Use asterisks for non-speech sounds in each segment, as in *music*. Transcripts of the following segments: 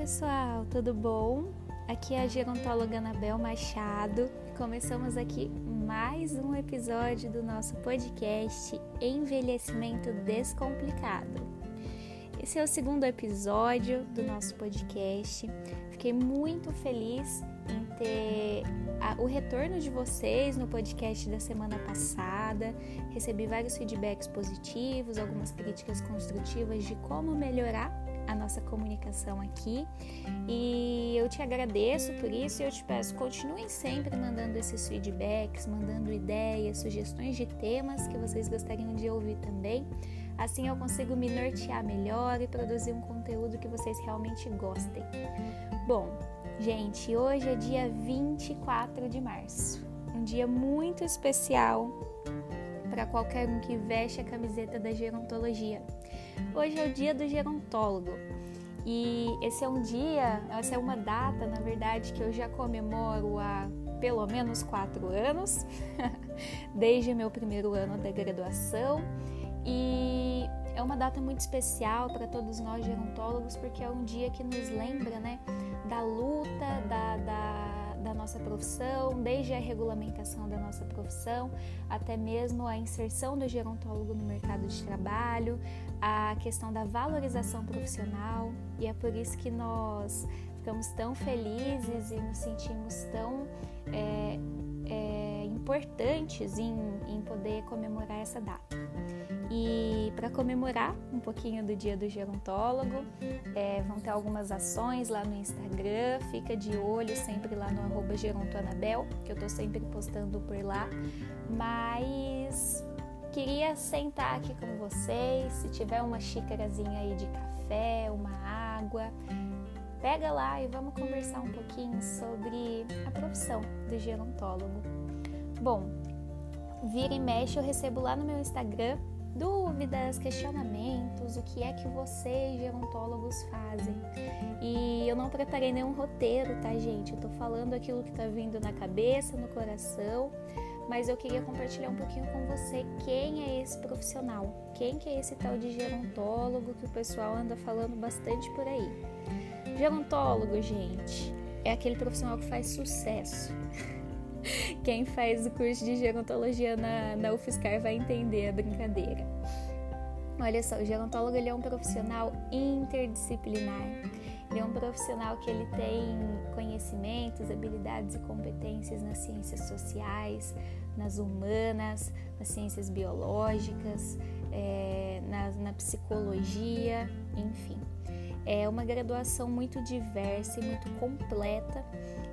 pessoal, tudo bom? Aqui é a gerontóloga Anabel Machado. Começamos aqui mais um episódio do nosso podcast Envelhecimento Descomplicado. Esse é o segundo episódio do nosso podcast. Fiquei muito feliz em ter o retorno de vocês no podcast da semana passada. Recebi vários feedbacks positivos, algumas críticas construtivas de como melhorar a nossa comunicação aqui. E eu te agradeço por isso e eu te peço, continuem sempre mandando esses feedbacks, mandando ideias, sugestões de temas que vocês gostariam de ouvir também. Assim eu consigo me nortear melhor e produzir um conteúdo que vocês realmente gostem. Bom, gente, hoje é dia 24 de março, um dia muito especial para qualquer um que veste a camiseta da gerontologia. Hoje é o dia do gerontólogo. E esse é um dia, essa é uma data, na verdade, que eu já comemoro há pelo menos quatro anos, *laughs* desde meu primeiro ano da graduação. E é uma data muito especial para todos nós gerontólogos porque é um dia que nos lembra, né, da luta, da, da da nossa profissão, desde a regulamentação da nossa profissão, até mesmo a inserção do gerontólogo no mercado de trabalho, a questão da valorização profissional, e é por isso que nós ficamos tão felizes e nos sentimos tão é, é, importantes em, em poder comemorar essa data. E para comemorar um pouquinho do Dia do Gerontólogo, é, vão ter algumas ações lá no Instagram. Fica de olho sempre lá no arroba gerontoanabel, que eu tô sempre postando por lá. Mas queria sentar aqui com vocês. Se tiver uma xícarazinha aí de café, uma água, pega lá e vamos conversar um pouquinho sobre a profissão do gerontólogo. Bom, vira e mexe eu recebo lá no meu Instagram dúvidas, questionamentos, o que é que vocês, gerontólogos, fazem. E eu não preparei nenhum roteiro, tá, gente? Eu tô falando aquilo que tá vindo na cabeça, no coração, mas eu queria compartilhar um pouquinho com você quem é esse profissional, quem que é esse tal de gerontólogo que o pessoal anda falando bastante por aí. Gerontólogo, gente, é aquele profissional que faz sucesso. *laughs* Quem faz o curso de gerontologia na, na UFSCar vai entender a brincadeira. Olha só, o gerontólogo ele é um profissional interdisciplinar. Ele é um profissional que ele tem conhecimentos, habilidades e competências nas ciências sociais, nas humanas, nas ciências biológicas, é, na, na psicologia, enfim. É uma graduação muito diversa e muito completa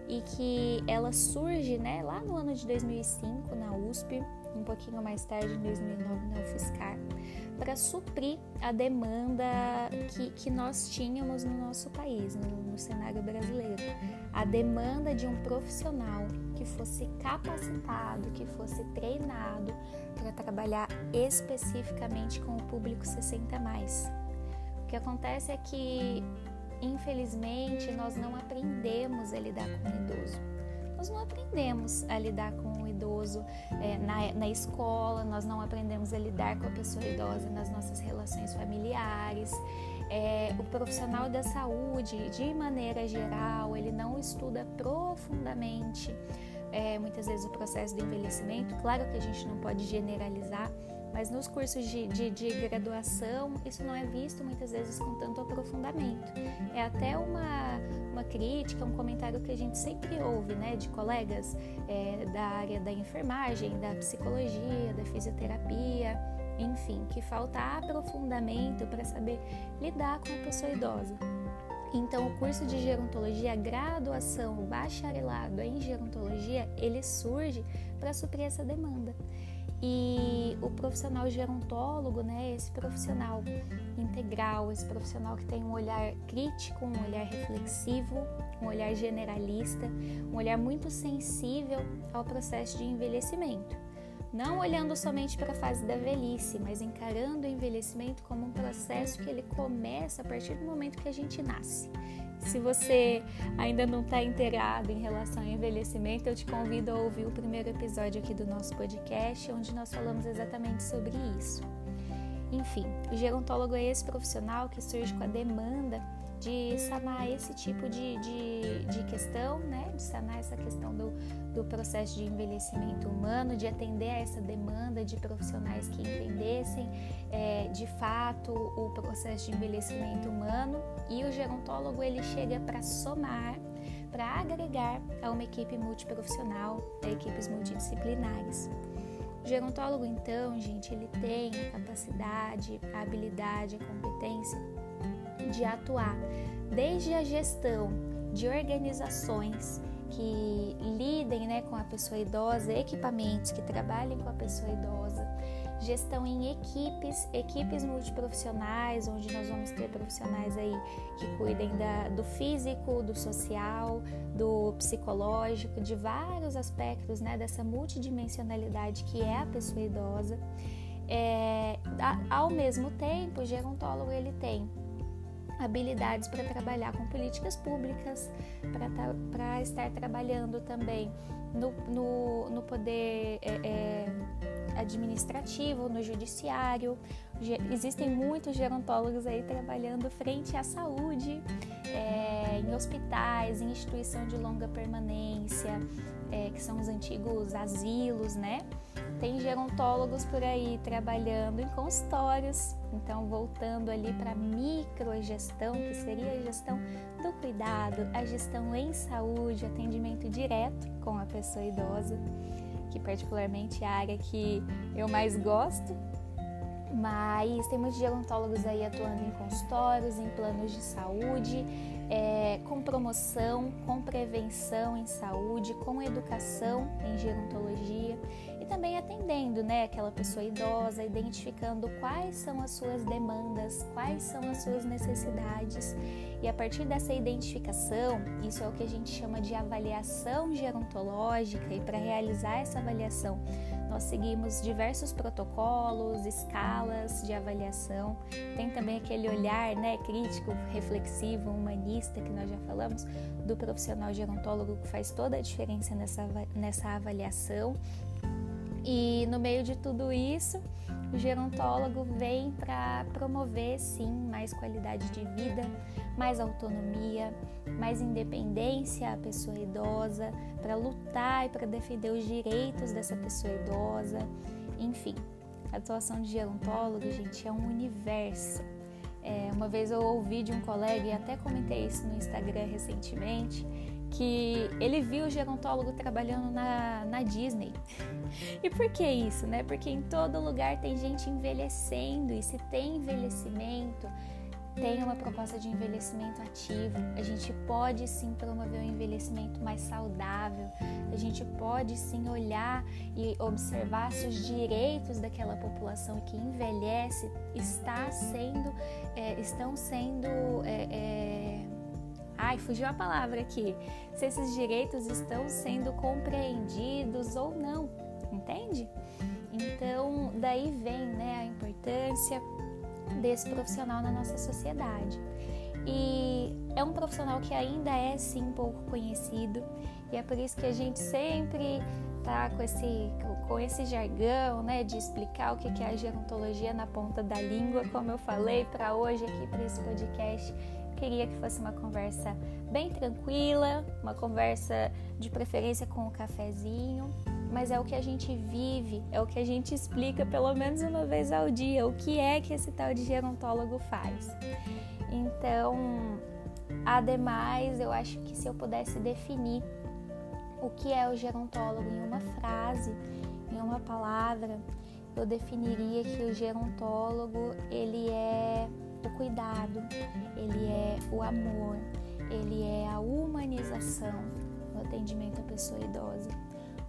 e que ela surge né, lá no ano de 2005 na USP, um pouquinho mais tarde, em 2009, na UFSCar, para suprir a demanda que, que nós tínhamos no nosso país, no, no cenário brasileiro. A demanda de um profissional que fosse capacitado, que fosse treinado para trabalhar especificamente com o público 60 mais. O que acontece é que infelizmente, nós não aprendemos a lidar com o idoso. Nós não aprendemos a lidar com o idoso é, na, na escola, nós não aprendemos a lidar com a pessoa idosa nas nossas relações familiares. É, o profissional da saúde, de maneira geral, ele não estuda profundamente é, muitas vezes o processo do envelhecimento. Claro que a gente não pode generalizar, mas nos cursos de, de, de, graduação isso não é visto muitas vezes com tanto aprofundamento. É até uma, uma crítica, um comentário que a gente sempre ouve né, de colegas é, da área da enfermagem, da psicologia, da fisioterapia, enfim, que falta aprofundamento para saber lidar com a pessoa idosa. Então, o curso de gerontologia, graduação, bacharelado em gerontologia, ele surge para suprir essa demanda. E o profissional gerontólogo, né, esse profissional integral, esse profissional que tem um olhar crítico, um olhar reflexivo, um olhar generalista, um olhar muito sensível ao processo de envelhecimento. Não olhando somente para a fase da velhice, mas encarando o envelhecimento como um processo que ele começa a partir do momento que a gente nasce. Se você ainda não está inteirado em relação ao envelhecimento, eu te convido a ouvir o primeiro episódio aqui do nosso podcast, onde nós falamos exatamente sobre isso. Enfim, o gerontólogo é esse profissional que surge com a demanda de sanar esse tipo de, de, de questão, né? de sanar essa questão do, do processo de envelhecimento humano, de atender a essa demanda de profissionais que entendessem é, de fato o processo de envelhecimento humano e o gerontólogo ele chega para somar, para agregar a uma equipe multiprofissional, a equipes multidisciplinares. O gerontólogo, então, gente, ele tem a capacidade, a habilidade, a competência de atuar desde a gestão de organizações que lidem né, com a pessoa idosa, equipamentos que trabalhem com a pessoa idosa, gestão em equipes, equipes multiprofissionais, onde nós vamos ter profissionais aí que cuidem da, do físico, do social, do psicológico, de vários aspectos né, dessa multidimensionalidade que é a pessoa idosa. É, ao mesmo tempo, o gerontólogo ele tem habilidades para trabalhar com políticas públicas, para estar trabalhando também no, no, no poder é, é, administrativo, no judiciário. Existem muitos gerontólogos aí trabalhando frente à saúde, é, em hospitais, em instituição de longa permanência, é, que são os antigos asilos, né? Tem gerontólogos por aí trabalhando em consultórios, então voltando ali para a microgestão, que seria a gestão do cuidado, a gestão em saúde, atendimento direto com a pessoa idosa, que particularmente é a área que eu mais gosto. Mas tem muitos gerontólogos aí atuando em consultórios, em planos de saúde, é, com promoção, com prevenção em saúde, com educação em gerontologia também atendendo, né, aquela pessoa idosa, identificando quais são as suas demandas, quais são as suas necessidades. E a partir dessa identificação, isso é o que a gente chama de avaliação gerontológica, e para realizar essa avaliação, nós seguimos diversos protocolos, escalas de avaliação. Tem também aquele olhar, né, crítico, reflexivo, humanista que nós já falamos do profissional gerontólogo que faz toda a diferença nessa, nessa avaliação. E no meio de tudo isso, o gerontólogo vem para promover, sim, mais qualidade de vida, mais autonomia, mais independência à pessoa idosa, para lutar e para defender os direitos dessa pessoa idosa. Enfim, a atuação de gerontólogo, gente, é um universo. É, uma vez eu ouvi de um colega e até comentei isso no Instagram recentemente que ele viu o gerontólogo trabalhando na, na Disney. *laughs* E por que isso, né? Porque em todo lugar tem gente envelhecendo e se tem envelhecimento, tem uma proposta de envelhecimento ativo. A gente pode sim promover um envelhecimento mais saudável. A gente pode sim olhar e observar se os direitos daquela população que envelhece está sendo, é, estão sendo é, é, Ai, fugiu a palavra aqui. Se esses direitos estão sendo compreendidos ou não, entende? Então, daí vem né, a importância desse profissional na nossa sociedade. E é um profissional que ainda é sim pouco conhecido, e é por isso que a gente sempre tá com esse, com esse jargão, né, de explicar o que é a gerontologia na ponta da língua, como eu falei para hoje aqui para esse podcast Queria que fosse uma conversa bem tranquila, uma conversa de preferência com um cafezinho, mas é o que a gente vive, é o que a gente explica pelo menos uma vez ao dia, o que é que esse tal de gerontólogo faz. Então, ademais, eu acho que se eu pudesse definir o que é o gerontólogo em uma frase, em uma palavra, eu definiria que o gerontólogo ele é o cuidado, ele é o amor, ele é a humanização no atendimento à pessoa idosa.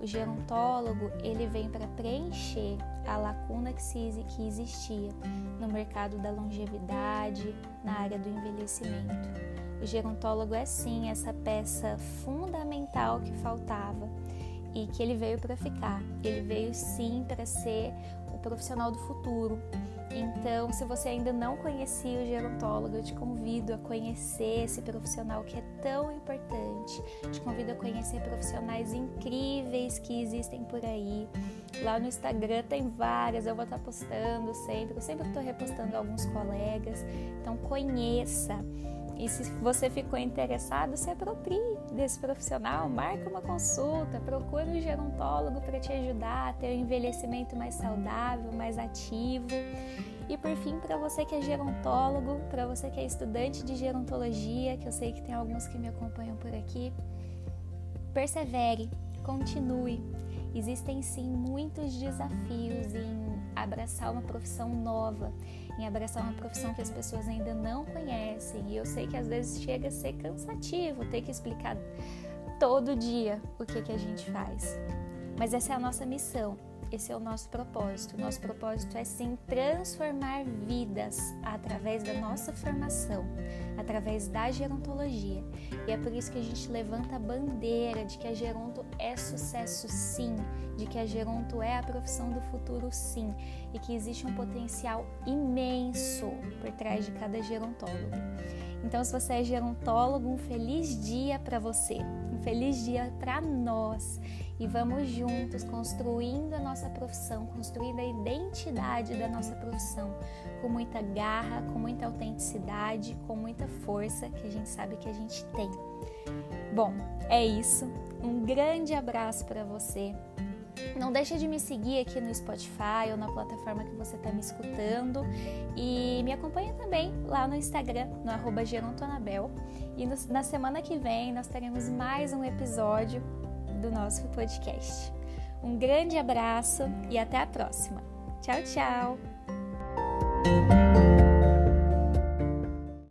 O gerontólogo ele vem para preencher a lacuna que, existia no mercado da longevidade, na área do envelhecimento. O gerontólogo é sim essa peça fundamental que faltava e que ele veio para ficar. Ele veio sim para ser profissional do futuro, então, se você ainda não conhecia o gerontólogo, eu te convido a conhecer esse profissional que é tão importante. Te convido a conhecer profissionais incríveis que existem por aí. Lá no Instagram tem várias, eu vou estar postando sempre, eu sempre estou repostando alguns colegas. Então conheça. E se você ficou interessado, se aproprie desse profissional, marque uma consulta, procure um gerontólogo para te ajudar a ter um envelhecimento mais saudável, mais ativo. E por fim, para você que é gerontólogo, para você que é estudante de gerontologia, que eu sei que tem alguns que me acompanham por aqui, persevere, continue. Existem sim muitos desafios em abraçar uma profissão nova, em abraçar uma profissão que as pessoas ainda não conhecem. E eu sei que às vezes chega a ser cansativo ter que explicar todo dia o que, que a gente faz. Mas essa é a nossa missão esse é o nosso propósito. Nosso propósito é sim transformar vidas através da nossa formação, através da gerontologia. E é por isso que a gente levanta a bandeira de que a geronto é sucesso sim, de que a geronto é a profissão do futuro sim, e que existe um potencial imenso por trás de cada gerontólogo. Então, se você é gerontólogo, um feliz dia para você, um feliz dia para nós. E vamos juntos construindo a nossa profissão, construindo a identidade da nossa profissão. Com muita garra, com muita autenticidade, com muita força que a gente sabe que a gente tem. Bom, é isso. Um grande abraço para você. Não deixa de me seguir aqui no Spotify ou na plataforma que você está me escutando e me acompanha também lá no Instagram, no arroba Gerontonabel. E no, na semana que vem nós teremos mais um episódio do nosso podcast. Um grande abraço e até a próxima. Tchau, tchau!